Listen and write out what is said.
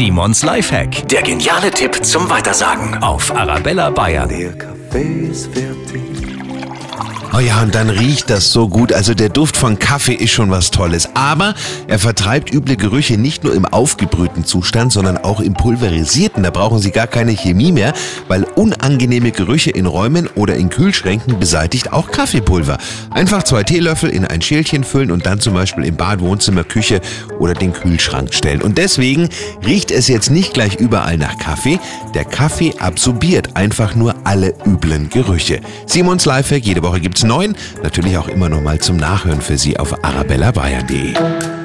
Simons Lifehack. Der geniale Tipp zum Weitersagen auf Arabella Bayern. Der Kaffee ist fertig. Oh ja, und dann riecht das so gut. Also der Duft von Kaffee ist schon was Tolles. Aber er vertreibt üble Gerüche nicht nur im aufgebrühten Zustand, sondern auch im pulverisierten. Da brauchen Sie gar keine Chemie mehr, weil unangenehme Gerüche in Räumen oder in Kühlschränken beseitigt auch Kaffeepulver. Einfach zwei Teelöffel in ein Schälchen füllen und dann zum Beispiel im Bad, Wohnzimmer, Küche oder den Kühlschrank stellen. Und deswegen riecht es jetzt nicht gleich überall nach Kaffee. Der Kaffee absorbiert einfach nur alle üblen Gerüche. Simons Lifehack, jede Woche gibt's neun. Natürlich auch immer noch mal zum Nachhören für Sie auf arabellabayern.de.